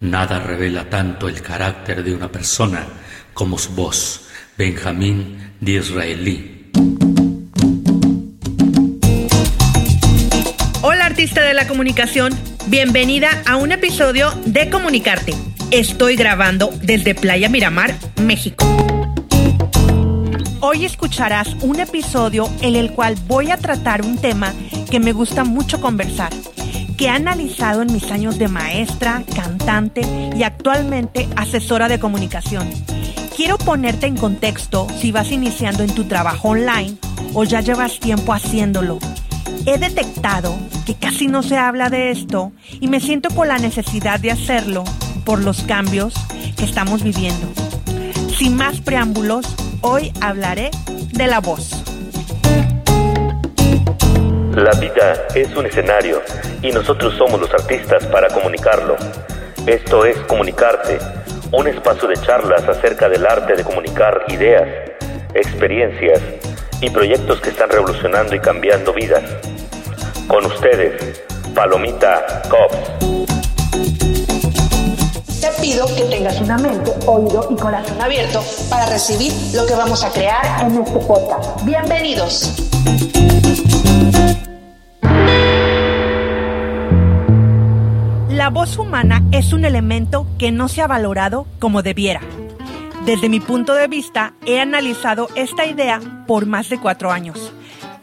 Nada revela tanto el carácter de una persona como su voz. Benjamín Disraeli. Hola artista de la comunicación, bienvenida a un episodio de Comunicarte. Estoy grabando desde Playa Miramar, México. Hoy escucharás un episodio en el cual voy a tratar un tema que me gusta mucho conversar que he analizado en mis años de maestra, cantante y actualmente asesora de comunicación. Quiero ponerte en contexto si vas iniciando en tu trabajo online o ya llevas tiempo haciéndolo. He detectado que casi no se habla de esto y me siento con la necesidad de hacerlo por los cambios que estamos viviendo. Sin más preámbulos, hoy hablaré de la voz. La vida es un escenario y nosotros somos los artistas para comunicarlo. Esto es Comunicarte, un espacio de charlas acerca del arte de comunicar ideas, experiencias y proyectos que están revolucionando y cambiando vidas. Con ustedes, Palomita Cops. Te pido que tengas una mente, oído y corazón abierto para recibir lo que vamos a crear en este podcast. Bienvenidos. La voz humana es un elemento que no se ha valorado como debiera. Desde mi punto de vista, he analizado esta idea por más de cuatro años.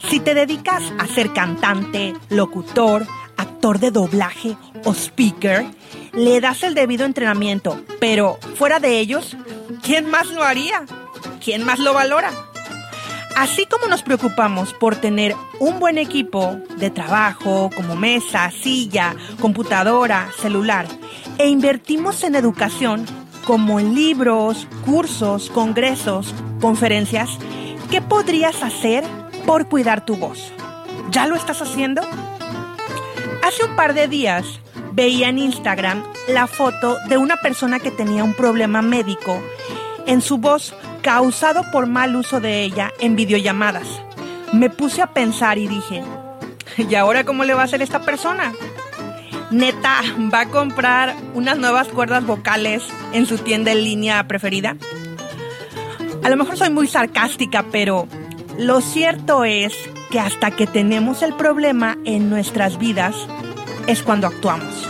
Si te dedicas a ser cantante, locutor, actor de doblaje o speaker, le das el debido entrenamiento, pero fuera de ellos, ¿quién más lo haría? ¿Quién más lo valora? Así como nos preocupamos por tener un buen equipo de trabajo, como mesa, silla, computadora, celular, e invertimos en educación, como en libros, cursos, congresos, conferencias, ¿qué podrías hacer por cuidar tu voz? ¿Ya lo estás haciendo? Hace un par de días veía en Instagram la foto de una persona que tenía un problema médico en su voz causado por mal uso de ella en videollamadas. Me puse a pensar y dije, ¿y ahora cómo le va a hacer esta persona? Neta, ¿va a comprar unas nuevas cuerdas vocales en su tienda en línea preferida? A lo mejor soy muy sarcástica, pero lo cierto es que hasta que tenemos el problema en nuestras vidas es cuando actuamos.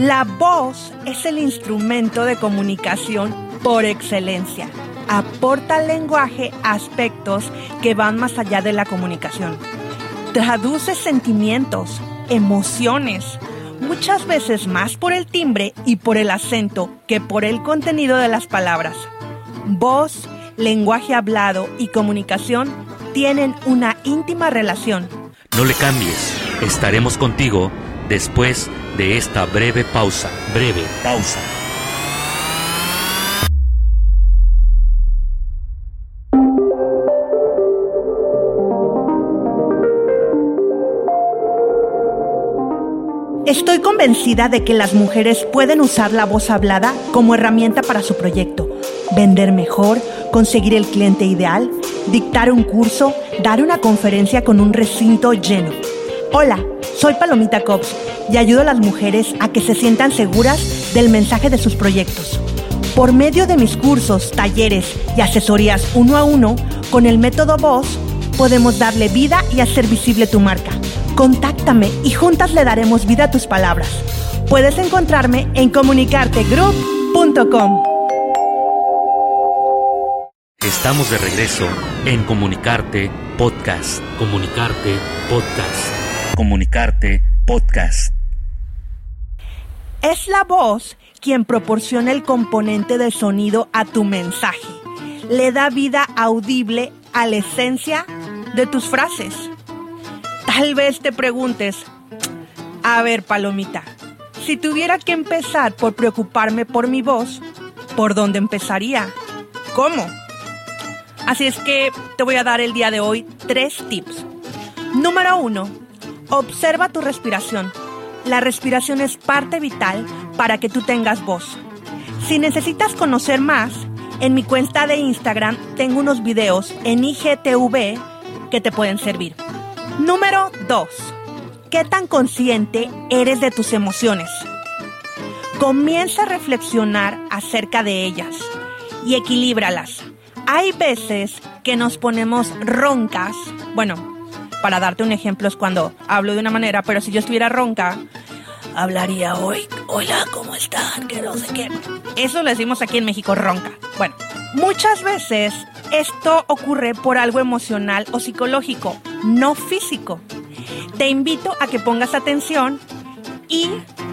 La voz es el instrumento de comunicación por excelencia. Aporta al lenguaje aspectos que van más allá de la comunicación. Traduce sentimientos, emociones, muchas veces más por el timbre y por el acento que por el contenido de las palabras. Voz, lenguaje hablado y comunicación tienen una íntima relación. No le cambies, estaremos contigo después de esta breve pausa. Breve pausa. Estoy convencida de que las mujeres pueden usar la voz hablada como herramienta para su proyecto, vender mejor, conseguir el cliente ideal, dictar un curso, dar una conferencia con un recinto lleno. Hola, soy Palomita Cops y ayudo a las mujeres a que se sientan seguras del mensaje de sus proyectos. Por medio de mis cursos, talleres y asesorías uno a uno, con el método voz, podemos darle vida y hacer visible tu marca Contáctame y juntas le daremos vida a tus palabras. Puedes encontrarme en comunicartegroup.com. Estamos de regreso en Comunicarte Podcast. Comunicarte Podcast. Comunicarte Podcast. Es la voz quien proporciona el componente de sonido a tu mensaje. Le da vida audible a la esencia de tus frases. Tal vez te preguntes, a ver, Palomita, si tuviera que empezar por preocuparme por mi voz, ¿por dónde empezaría? ¿Cómo? Así es que te voy a dar el día de hoy tres tips. Número uno, observa tu respiración. La respiración es parte vital para que tú tengas voz. Si necesitas conocer más, en mi cuenta de Instagram tengo unos videos en IGTV que te pueden servir. Número 2. ¿Qué tan consciente eres de tus emociones? Comienza a reflexionar acerca de ellas y equilíbralas. Hay veces que nos ponemos roncas. Bueno, para darte un ejemplo es cuando hablo de una manera, pero si yo estuviera ronca, hablaría hoy, hola, ¿cómo están? Que no sé qué. Eso lo decimos aquí en México, ronca. Bueno, muchas veces esto ocurre por algo emocional o psicológico, no físico. Te invito a que pongas atención y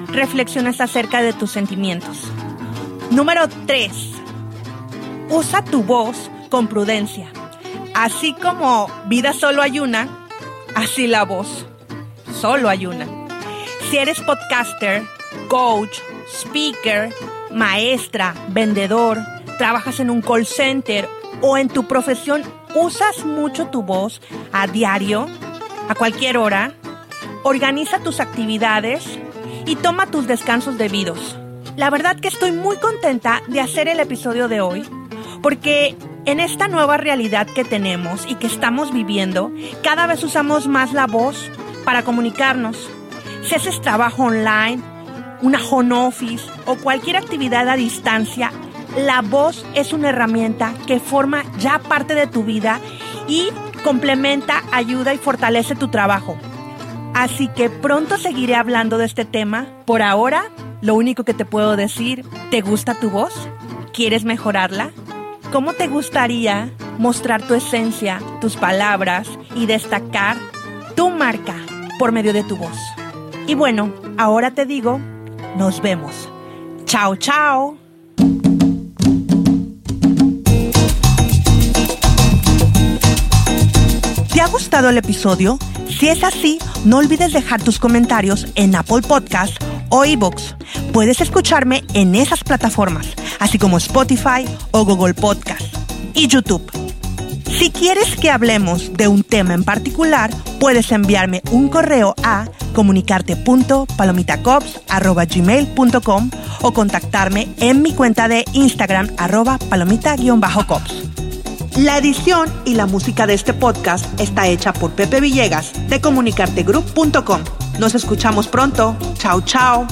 reflexiones acerca de tus sentimientos. Número 3. Usa tu voz con prudencia. Así como vida solo hay una, así la voz. Solo hay una. Si eres podcaster, coach, speaker, maestra, vendedor, trabajas en un call center o en tu profesión usas mucho tu voz a diario, a cualquier hora, organiza tus actividades y toma tus descansos debidos. La verdad que estoy muy contenta de hacer el episodio de hoy porque en esta nueva realidad que tenemos y que estamos viviendo, cada vez usamos más la voz para comunicarnos si haces trabajo online, una home office o cualquier actividad a distancia, la voz es una herramienta que forma ya parte de tu vida y complementa, ayuda y fortalece tu trabajo. Así que pronto seguiré hablando de este tema. Por ahora, lo único que te puedo decir, ¿te gusta tu voz? ¿Quieres mejorarla? ¿Cómo te gustaría mostrar tu esencia, tus palabras y destacar tu marca por medio de tu voz? Y bueno, ahora te digo, nos vemos. Chao, chao. Gustado el episodio? Si es así, no olvides dejar tus comentarios en Apple Podcast o iBooks. Puedes escucharme en esas plataformas, así como Spotify o Google Podcast y YouTube. Si quieres que hablemos de un tema en particular, puedes enviarme un correo a comunicarte.palomitacops.gmail.com o contactarme en mi cuenta de Instagram arroba palomita-cops. La edición y la música de este podcast está hecha por Pepe Villegas de comunicartegroup.com. Nos escuchamos pronto. Chao, chao.